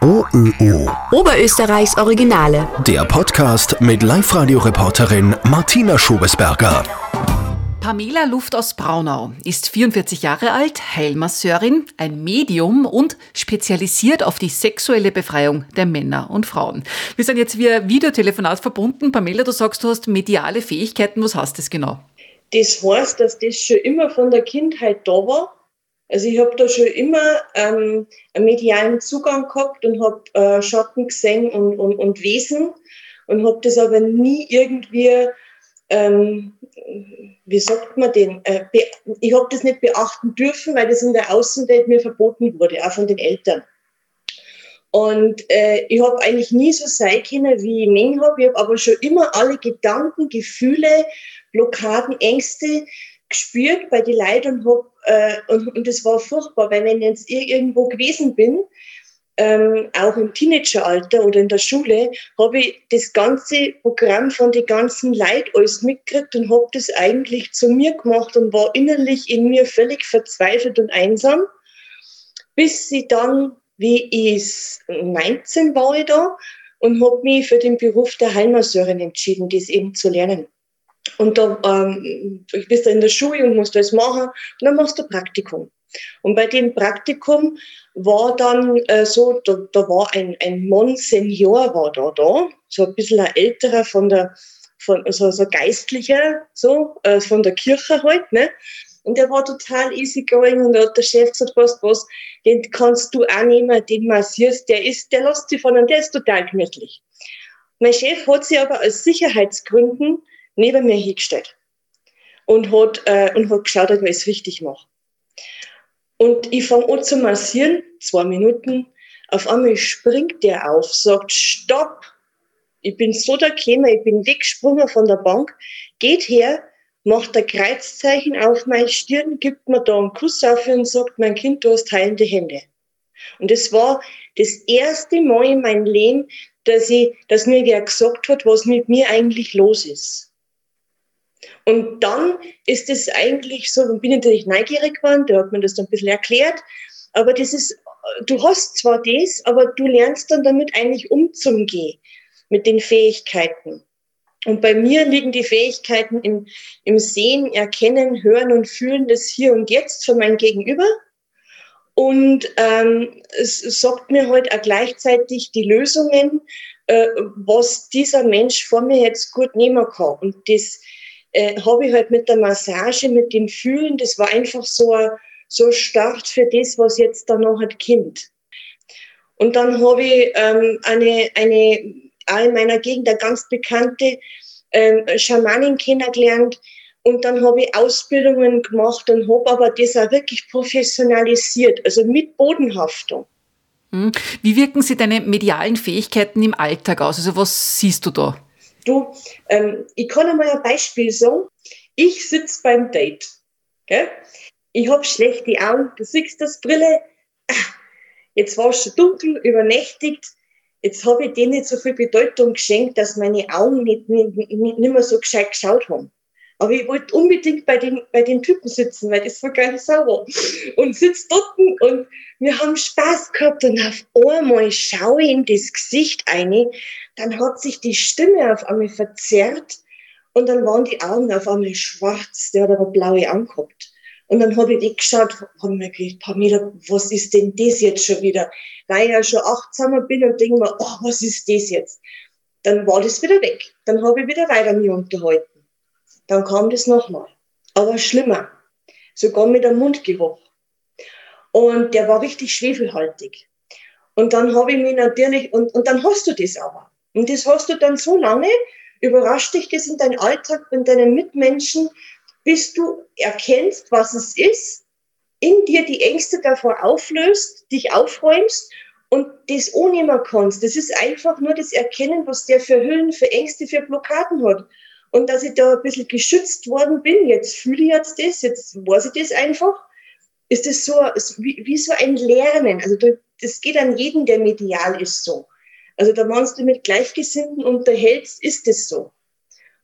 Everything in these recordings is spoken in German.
OÖO. Oberösterreichs Originale. Der Podcast mit Live-Radio-Reporterin Martina Schobesberger. Pamela Luft aus Braunau ist 44 Jahre alt, Heilmasseurin, ein Medium und spezialisiert auf die sexuelle Befreiung der Männer und Frauen. Wir sind jetzt via Videotelefonat verbunden. Pamela, du sagst, du hast mediale Fähigkeiten. Was heißt das genau? Das heißt, dass das schon immer von der Kindheit da war. Also ich habe da schon immer ähm, einen medialen Zugang gehabt und habe äh, Schatten gesehen und, und, und Wesen und habe das aber nie irgendwie ähm, wie sagt man den, äh, ich habe das nicht beachten dürfen, weil das in der Außenwelt mir verboten wurde, auch von den Eltern. Und äh, ich habe eigentlich nie so sein können, wie ich Meng habe. Ich habe aber schon immer alle Gedanken, Gefühle, Blockaden, Ängste gespürt bei den Leuten und, hab, äh, und, und das war furchtbar, weil wenn ich jetzt irgendwo gewesen bin, ähm, auch im Teenageralter oder in der Schule, habe ich das ganze Programm von den ganzen Leid alles mitgekriegt und habe das eigentlich zu mir gemacht und war innerlich in mir völlig verzweifelt und einsam, bis sie dann, wie ich 19 war ich da und habe mich für den Beruf der Heilmasseurin entschieden, das eben zu lernen. Und da ähm, ich bist da in der Schule und musst das machen und dann machst du Praktikum. Und bei dem Praktikum war dann äh, so, da, da war ein, ein Monsignor war da, da, so ein bisschen ein älterer von der, von, so, so geistlicher, so, äh, von der Kirche halt, ne? Und der war total easygoing und da hat der Chef gesagt, weißt was, den kannst du auch nehmen, den massierst, der ist, der lässt sich von und der ist total gemütlich. Mein Chef hat sich aber aus Sicherheitsgründen neben mir hingestellt und hat, äh, und hat geschaut, dass ich es richtig mache. Und ich fange an zu massieren, zwei Minuten. Auf einmal springt der auf, sagt, stopp. Ich bin so da gekommen, ich bin weggesprungen von der Bank, geht her, macht ein Kreuzzeichen auf meine Stirn, gibt mir da einen Kuss auf und sagt, mein Kind, du hast heilende Hände. Und das war das erste Mal in meinem Leben, dass, ich, dass mir wer gesagt hat, was mit mir eigentlich los ist. Und dann ist es eigentlich so, bin ich natürlich neugierig geworden, da hat man das dann ein bisschen erklärt, aber das ist, du hast zwar das, aber du lernst dann damit eigentlich umzugehen mit den Fähigkeiten. Und bei mir liegen die Fähigkeiten im, im Sehen, Erkennen, Hören und Fühlen des Hier und Jetzt von meinem Gegenüber. Und ähm, es sagt mir heute halt auch gleichzeitig die Lösungen, äh, was dieser Mensch vor mir jetzt gut nehmen kann. Und das äh, habe ich halt mit der Massage, mit dem Fühlen, das war einfach so ein, so Start für das, was jetzt da noch hat Kind. Und dann habe ich ähm, eine, eine, in meiner Gegend eine ganz bekannte ähm, Schamanin kennengelernt. Und dann habe ich Ausbildungen gemacht und habe aber das auch wirklich professionalisiert, also mit Bodenhaftung. Hm. Wie wirken Sie deine medialen Fähigkeiten im Alltag aus? Also was siehst du da? Du, ähm, ich kann einmal ein Beispiel sagen. Ich sitze beim Date. Gell? Ich habe schlechte Augen, du siehst das Brille. Ah, jetzt war es schon dunkel, übernächtigt. Jetzt habe ich denen nicht so viel Bedeutung geschenkt, dass meine Augen nicht, nicht, nicht mehr so gescheit geschaut haben. Aber ich wollte unbedingt bei den, bei den Typen sitzen, weil das war geil sauber. Und sitzt dort und wir haben Spaß gehabt und auf einmal schaue ich in das Gesicht ein, dann hat sich die Stimme auf einmal verzerrt und dann waren die Augen auf einmal schwarz, der hat aber blaue angehabt. Und dann habe ich geschaut, habe mir gedacht, Pamela, was ist denn das jetzt schon wieder? Weil ich ja schon achtsamer bin und denke mir, oh, was ist das jetzt? Dann war das wieder weg. Dann habe ich wieder weiter mich unterhalten. Dann kam das nochmal. Aber schlimmer. Sogar mit dem Mundgeruch. Und der war richtig schwefelhaltig. Und dann habe ich mich natürlich, und, und dann hast du das aber. Und das hast du dann so lange, überrascht dich das in deinem Alltag, in deinen Mitmenschen, bis du erkennst, was es ist, in dir die Ängste davor auflöst, dich aufräumst und das ohnehmen kannst. Das ist einfach nur das Erkennen, was der für Hüllen, für Ängste, für Blockaden hat und dass ich da ein bisschen geschützt worden bin. Jetzt fühle ich jetzt das, jetzt weiß ich das einfach. Ist das so wie, wie so ein Lernen? Also das geht an jeden, der medial ist so. Also da wenn du mit Gleichgesinnten unterhältst, ist es so.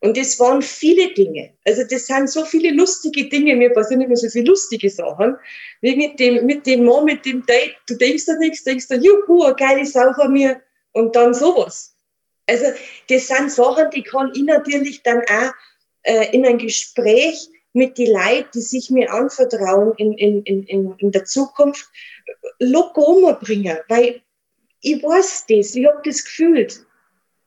Und das waren viele Dinge. Also das sind so viele lustige Dinge. Mir passieren immer so viele lustige Sachen. Wie mit dem, mit dem Mann, mit dem Date. Du denkst da nichts, denkst da, juhu, eine geile Sau von mir. Und dann sowas. Also das sind Sachen, die kann ich natürlich dann auch äh, in ein Gespräch mit den Leuten, die sich mir anvertrauen in, in, in, in der Zukunft, locker bringen. Weil ich weiß das, ich habe das gefühlt.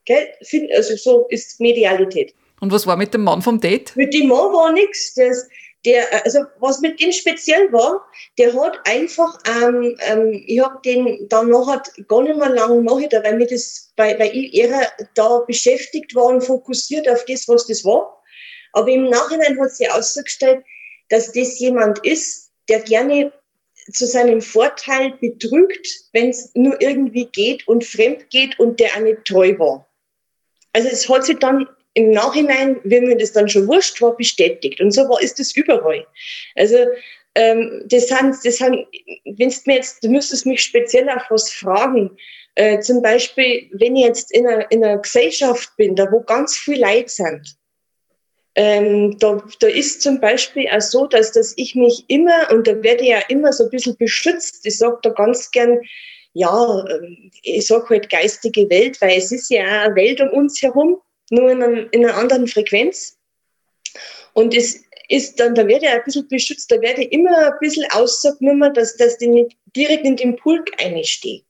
Gell? Also so ist Medialität. Und was war mit dem Mann vom Date? Mit dem Mann war nichts. Der, also was mit dem speziell war, der hat einfach, ähm, ähm, ich habe den dann nachher gar nicht mehr lange nachgedacht, weil, mir das, weil, weil ich eher da beschäftigt war und fokussiert auf das, was das war. Aber im Nachhinein hat sich ausgestellt, dass das jemand ist, der gerne zu seinem Vorteil betrügt, wenn es nur irgendwie geht und fremd geht und der nicht treu war. Also es hat sich dann im Nachhinein, wenn mir das dann schon wurscht war, bestätigt. Und so war, ist das überall. Also ähm, das sind, das sind, wenn mir jetzt, du müsstest mich speziell auf was fragen. Äh, zum Beispiel, wenn ich jetzt in einer, in einer Gesellschaft bin, da wo ganz viele Leute sind, ähm, da, da ist zum Beispiel auch so, dass, dass ich mich immer, und da werde ich ja immer so ein bisschen beschützt, ich sage da ganz gern, ja, ähm, ich sage halt geistige Welt, weil es ist ja auch eine Welt um uns herum, nur in, einem, in einer anderen Frequenz. Und es ist dann, da werde ich ein bisschen beschützt, da werde ich immer ein bisschen ausgenommen, dass, dass ich nicht direkt in den Pulk einstehe.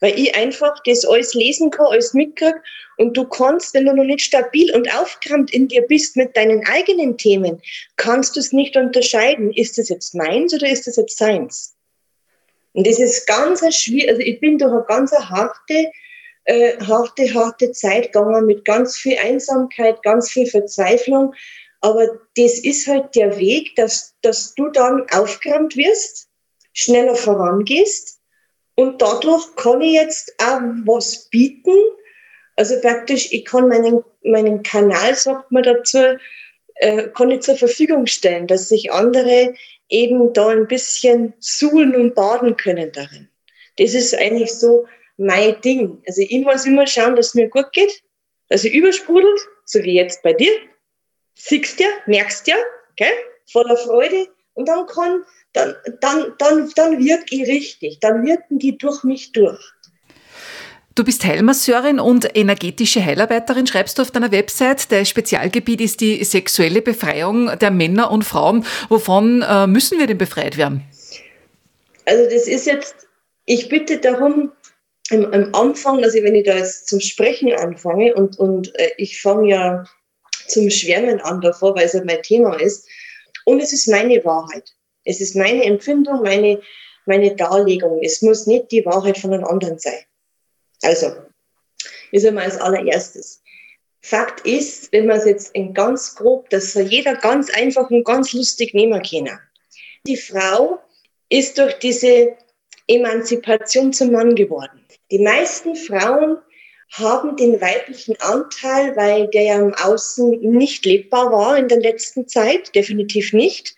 Weil ich einfach das alles lesen kann, alles mitkriege und du kannst, wenn du noch nicht stabil und aufgeräumt in dir bist mit deinen eigenen Themen, kannst du es nicht unterscheiden. Ist das jetzt meins oder ist das jetzt seins? Und das ist ganz schwierig. Also ich bin durch eine ganz harte äh, harte, harte Zeit gegangen mit ganz viel Einsamkeit, ganz viel Verzweiflung. Aber das ist halt der Weg, dass, dass du dann aufgeräumt wirst, schneller vorangehst. Und dadurch kann ich jetzt auch was bieten. Also praktisch, ich kann meinen, meinen Kanal, sagt man dazu, äh, kann ich zur Verfügung stellen, dass sich andere eben da ein bisschen suhlen und baden können darin. Das ist eigentlich so mein Ding. Also ich muss immer schauen, dass es mir gut geht, dass ich übersprudelt, so wie jetzt bei dir. Siehst ja, merkst ja, okay? voller Freude. Und dann kann, dann, dann, dann, dann wirke ich richtig. Dann wirken die durch mich durch. Du bist Heilmasseurin und energetische Heilarbeiterin, schreibst du auf deiner Website. Dein Spezialgebiet ist die sexuelle Befreiung der Männer und Frauen. Wovon äh, müssen wir denn befreit werden? Also das ist jetzt, ich bitte darum, am, am Anfang, also wenn ich da jetzt zum Sprechen anfange und, und äh, ich fange ja zum Schwärmen an davor, weil es ja mein Thema ist. Und es ist meine Wahrheit. Es ist meine Empfindung, meine, meine Darlegung. Es muss nicht die Wahrheit von einem anderen sein. Also, ist einmal als allererstes. Fakt ist, wenn man es jetzt in ganz grob, dass jeder ganz einfach und ganz lustig nehmen können. Die Frau ist durch diese Emanzipation zum Mann geworden. Die meisten Frauen haben den weiblichen Anteil, weil der ja im Außen nicht lebbar war in der letzten Zeit, definitiv nicht,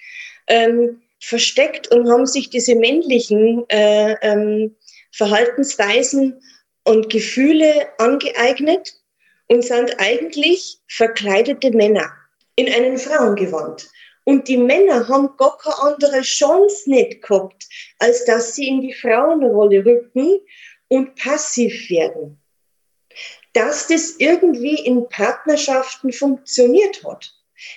ähm, versteckt und haben sich diese männlichen äh, ähm, Verhaltensweisen und Gefühle angeeignet und sind eigentlich verkleidete Männer in einen Frauengewand. Und die Männer haben gar keine andere Chance nicht gehabt, als dass sie in die Frauenrolle rücken und passiv werden. Dass das irgendwie in Partnerschaften funktioniert hat.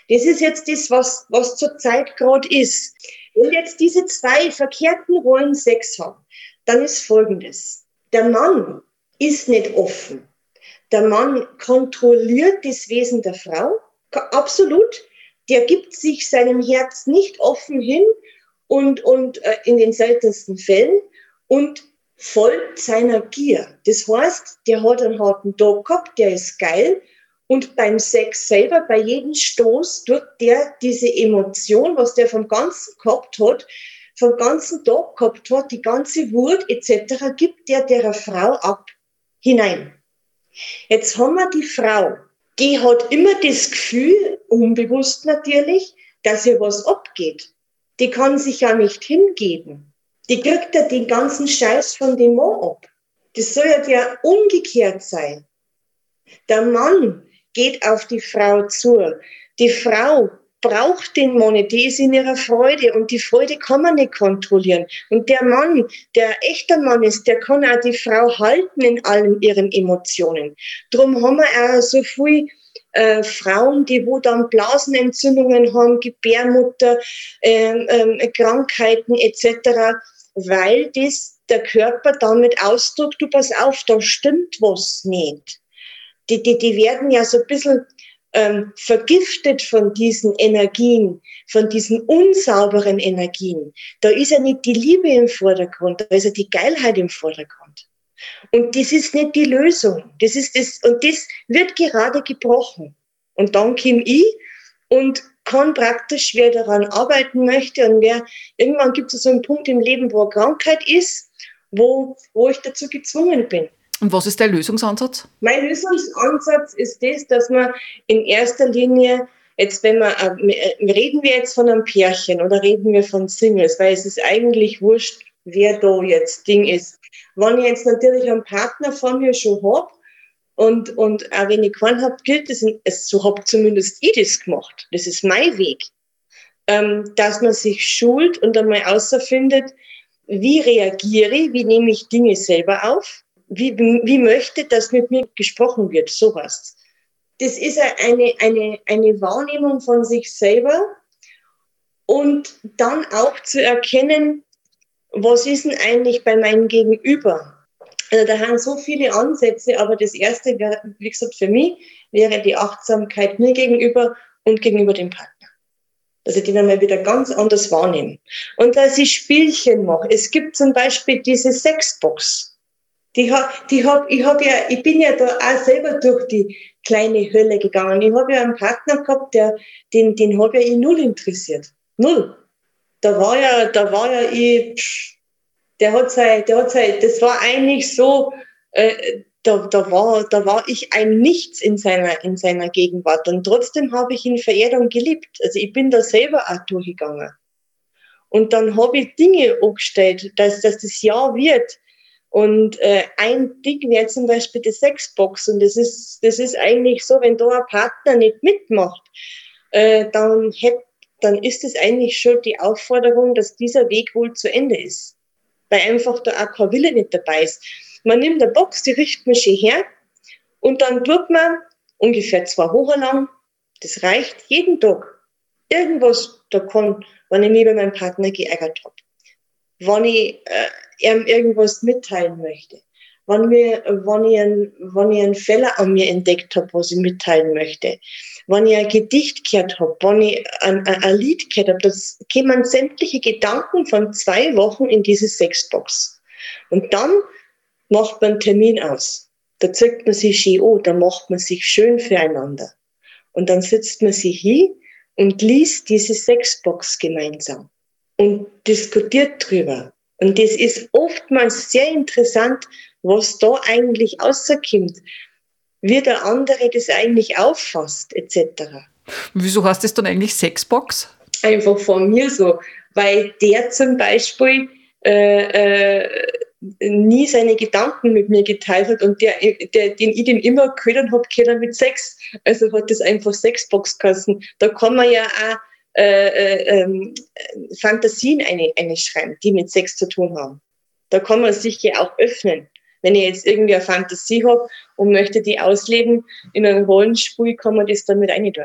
Das ist jetzt das, was, was zurzeit gerade ist. Wenn jetzt diese zwei verkehrten Rollen Sex haben, dann ist Folgendes. Der Mann ist nicht offen. Der Mann kontrolliert das Wesen der Frau, absolut. Der gibt sich seinem Herz nicht offen hin und, und äh, in den seltensten Fällen und folgt seiner Gier. Das heißt, der hat einen harten Tag gehabt, der ist geil. Und beim Sex selber, bei jedem Stoß, tut der diese Emotion, was der vom Ganzen gehabt hat, vom ganzen Tag gehabt hat, die ganze Wut etc., gibt der der Frau ab hinein. Jetzt haben wir die Frau, die hat immer das Gefühl, unbewusst natürlich, dass ihr was abgeht. Die kann sich ja nicht hingeben die kriegt ja den ganzen Scheiß von dem Mann ab. Das soll ja der umgekehrt sein. Der Mann geht auf die Frau zu. Die Frau braucht den Mann die ist in ihrer Freude und die Freude kann man nicht kontrollieren. Und der Mann, der echter Mann ist, der kann auch die Frau halten in allen ihren Emotionen. Drum haben wir auch so viel äh, Frauen, die wo dann Blasenentzündungen haben, Gebärmutter, ähm, ähm, Krankheiten etc., weil das der Körper damit ausdrückt, du pass auf, da stimmt was nicht. Die, die, die werden ja so ein bisschen ähm, vergiftet von diesen Energien, von diesen unsauberen Energien. Da ist ja nicht die Liebe im Vordergrund, da ist ja die Geilheit im Vordergrund. Und das ist nicht die Lösung. Das ist das, und das wird gerade gebrochen. Und dann komme ich und kann praktisch, wer daran arbeiten möchte und wer, irgendwann gibt es so einen Punkt im Leben, wo eine Krankheit ist, wo, wo ich dazu gezwungen bin. Und was ist der Lösungsansatz? Mein Lösungsansatz ist das, dass man in erster Linie Jetzt, wenn wir, äh, reden wir jetzt von einem Pärchen oder reden wir von Singles, weil es ist eigentlich wurscht, wer da jetzt Ding ist. Wenn ich jetzt natürlich einen Partner von mir schon hab und, und auch wenn ich keinen hab, gilt das, so hab zumindest ich das gemacht. Das ist mein Weg. Ähm, dass man sich schult und einmal außerfindet, wie reagiere ich, wie nehme ich Dinge selber auf wie, wie möchte, dass mit mir gesprochen wird, sowas. Das ist eine, eine, eine Wahrnehmung von sich selber und dann auch zu erkennen, was ist denn eigentlich bei meinem Gegenüber? Also da haben so viele Ansätze, aber das erste, wäre, wie gesagt, für mich wäre die Achtsamkeit mir gegenüber und gegenüber dem Partner. Dass ich den einmal wieder ganz anders wahrnehme. Und dass ich Spielchen mache. Es gibt zum Beispiel diese Sexbox. Die hab, die hab, ich, hab ja, ich bin ja da auch selber durch die kleine Hölle gegangen. Ich habe ja einen Partner gehabt, der, den, den habe ja ich null interessiert. Null. Da war ja, da war ja ich, der hat sein, der hat sein, das war eigentlich so, äh, da, da, war, da war ich ein Nichts in seiner, in seiner Gegenwart. Und trotzdem habe ich ihn verehrt und geliebt. Also ich bin da selber auch durchgegangen. Und dann habe ich Dinge angestellt, dass, dass das Jahr wird, und äh, ein Ding wäre zum Beispiel die Sexbox. Und das ist, das ist eigentlich so, wenn da ein Partner nicht mitmacht, äh, dann, hätt, dann ist es eigentlich schon die Aufforderung, dass dieser Weg wohl zu Ende ist. Weil einfach da auch kein Wille nicht dabei ist. Man nimmt eine Box, die richtet man schön her und dann tut man ungefähr zwei Wochen lang, das reicht jeden Tag, irgendwas da kann, wenn ich mich bei meinem Partner geärgert habe. Wenn ich äh, ihm irgendwas mitteilen möchte. Wenn, wir, wenn, ich einen, wenn ich einen Fehler an mir entdeckt habe, was ich mitteilen möchte, wenn ich ein Gedicht gehört habe, wenn ich ein, ein, ein Lied gehört habe, das kämen sämtliche Gedanken von zwei Wochen in diese Sexbox. Und dann macht man einen Termin aus. Da zückt man sich schön an, da macht man sich schön füreinander. Und dann sitzt man sich hin und liest diese Sexbox gemeinsam und diskutiert drüber. Und das ist oftmals sehr interessant, was da eigentlich rauskommt, wie der andere das eigentlich auffasst, etc. Wieso heißt das dann eigentlich Sexbox? Einfach von mir so, weil der zum Beispiel äh, äh, nie seine Gedanken mit mir geteilt hat und der, der den ich den immer gehört habe, gehört mit Sex. Also hat das einfach Sexbox kassen. Da kann man ja auch äh, äh, ähm, Fantasien eine, eine schreiben, die mit Sex zu tun haben. Da kann man sich ja auch öffnen. Wenn ich jetzt irgendwie eine Fantasie habe und möchte die ausleben in einem Rollenspiel, kann man das dann mit rein tun.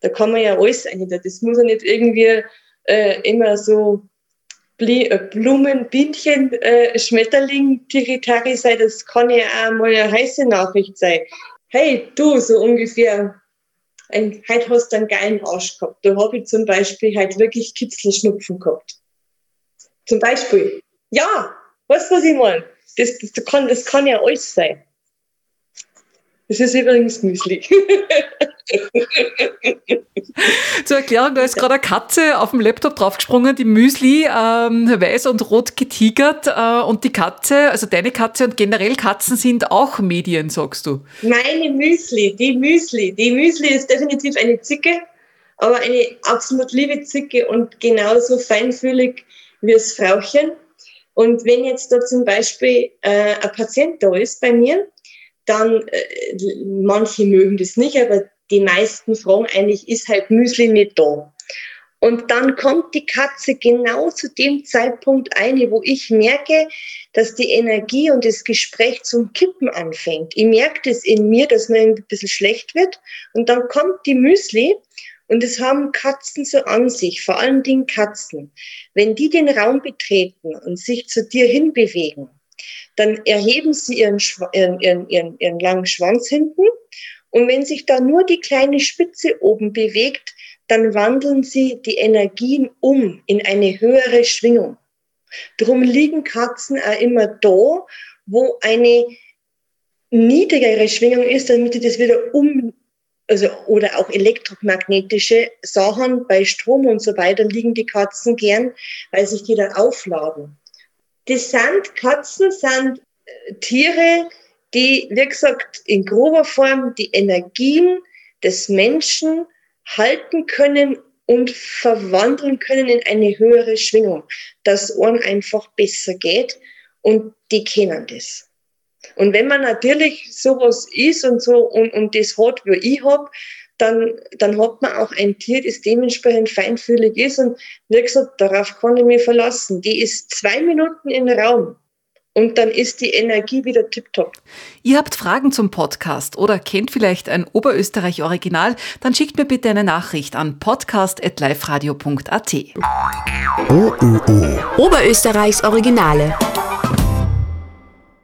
Da kann man ja alles rein tun. Das muss ja nicht irgendwie äh, immer so äh, Blumen, Bienchen, äh, Schmetterling, Tiritari sein. Das kann ja auch mal eine heiße Nachricht sein. Hey, du, so ungefähr ein, heute hast du einen geilen Arsch gehabt. Da habe ich zum Beispiel halt wirklich Kitzelschnupfen gehabt. Zum Beispiel. Ja, weißt du, was ich meine? Das, das, kann, das kann ja alles sein. Das ist übrigens Müsli. Zur Erklärung, da ist gerade eine Katze auf dem Laptop draufgesprungen, die Müsli ähm, weiß und rot getigert äh, und die Katze, also deine Katze und generell Katzen sind auch Medien, sagst du? Meine Müsli, die Müsli. Die Müsli ist definitiv eine Zicke, aber eine absolut liebe Zicke und genauso feinfühlig wie das Frauchen. Und wenn jetzt da zum Beispiel äh, ein Patient da ist bei mir, dann äh, manche mögen das nicht, aber die meisten fragen eigentlich, ist halt Müsli nicht da? Und dann kommt die Katze genau zu dem Zeitpunkt ein, wo ich merke, dass die Energie und das Gespräch zum Kippen anfängt. Ich merke das in mir, dass mir ein bisschen schlecht wird. Und dann kommt die Müsli und es haben Katzen so an sich, vor allen Dingen Katzen. Wenn die den Raum betreten und sich zu dir hinbewegen, dann erheben sie ihren, ihren, ihren, ihren, ihren langen Schwanz hinten. Und wenn sich da nur die kleine Spitze oben bewegt, dann wandeln sie die Energien um in eine höhere Schwingung. Drum liegen Katzen auch immer da, wo eine niedrigere Schwingung ist, damit sie das wieder um, also, oder auch elektromagnetische Sachen bei Strom und so weiter liegen die Katzen gern, weil sich die dann aufladen. Die Sandkatzen sind äh, Tiere, die, wie gesagt, in grober Form die Energien des Menschen halten können und verwandeln können in eine höhere Schwingung, dass Ohren einfach besser geht und die kennen das. Und wenn man natürlich sowas ist und so und, und das hat, wie ich hab, dann, dann hat man auch ein Tier, das dementsprechend feinfühlig ist. Und wie gesagt, darauf kann ich mich verlassen. Die ist zwei Minuten im Raum und dann ist die Energie wieder tiptop. Ihr habt Fragen zum Podcast oder kennt vielleicht ein Oberösterreich-Original? Dann schickt mir bitte eine Nachricht an podcast.liferadio.at. Oberösterreichs Originale.